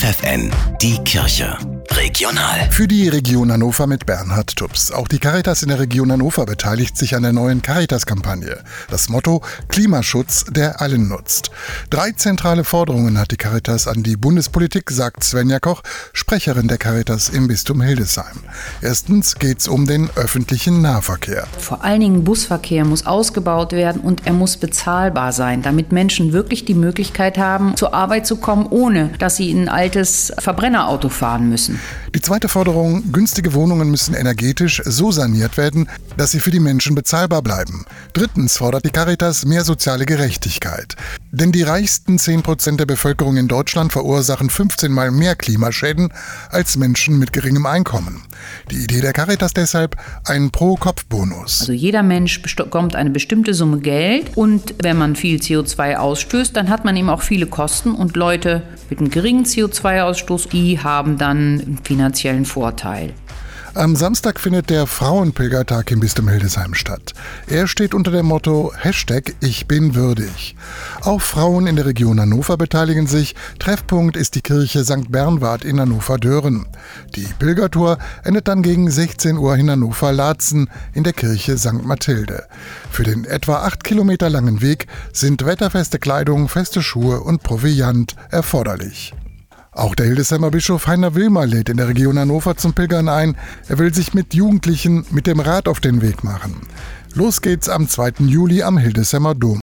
FFN, die Kirche. Regional. Für die Region Hannover mit Bernhard Tubbs. Auch die Caritas in der Region Hannover beteiligt sich an der neuen Caritas-Kampagne. Das Motto Klimaschutz, der allen nutzt. Drei zentrale Forderungen hat die Caritas an die Bundespolitik, sagt Svenja Koch, Sprecherin der Caritas im Bistum Hildesheim. Erstens geht es um den öffentlichen Nahverkehr. Vor allen Dingen Busverkehr muss ausgebaut werden und er muss bezahlbar sein, damit Menschen wirklich die Möglichkeit haben, zur Arbeit zu kommen, ohne dass sie in ein altes Verbrennerauto fahren müssen. Die zweite Forderung, günstige Wohnungen müssen energetisch so saniert werden, dass sie für die Menschen bezahlbar bleiben. Drittens fordert die Caritas mehr soziale Gerechtigkeit. Denn die reichsten 10% der Bevölkerung in Deutschland verursachen 15 mal mehr Klimaschäden als Menschen mit geringem Einkommen. Die Idee der Caritas deshalb ein Pro-Kopf-Bonus. Also jeder Mensch bekommt eine bestimmte Summe Geld und wenn man viel CO2 ausstößt, dann hat man eben auch viele Kosten und Leute mit einem geringen CO2-Ausstoß, die haben dann finanziellen Vorteil. Am Samstag findet der Frauenpilgertag im Bistum Hildesheim statt. Er steht unter dem Motto Hashtag Ich bin würdig. Auch Frauen in der Region Hannover beteiligen sich. Treffpunkt ist die Kirche St. Bernward in Hannover-Dören. Die Pilgertour endet dann gegen 16 Uhr in Hannover-Laatzen in der Kirche St. Mathilde. Für den etwa acht Kilometer langen Weg sind wetterfeste Kleidung, feste Schuhe und Proviant erforderlich. Auch der Hildesheimer Bischof Heiner Wilmer lädt in der Region Hannover zum Pilgern ein. Er will sich mit Jugendlichen mit dem Rad auf den Weg machen. Los geht's am 2. Juli am Hildesheimer Dom.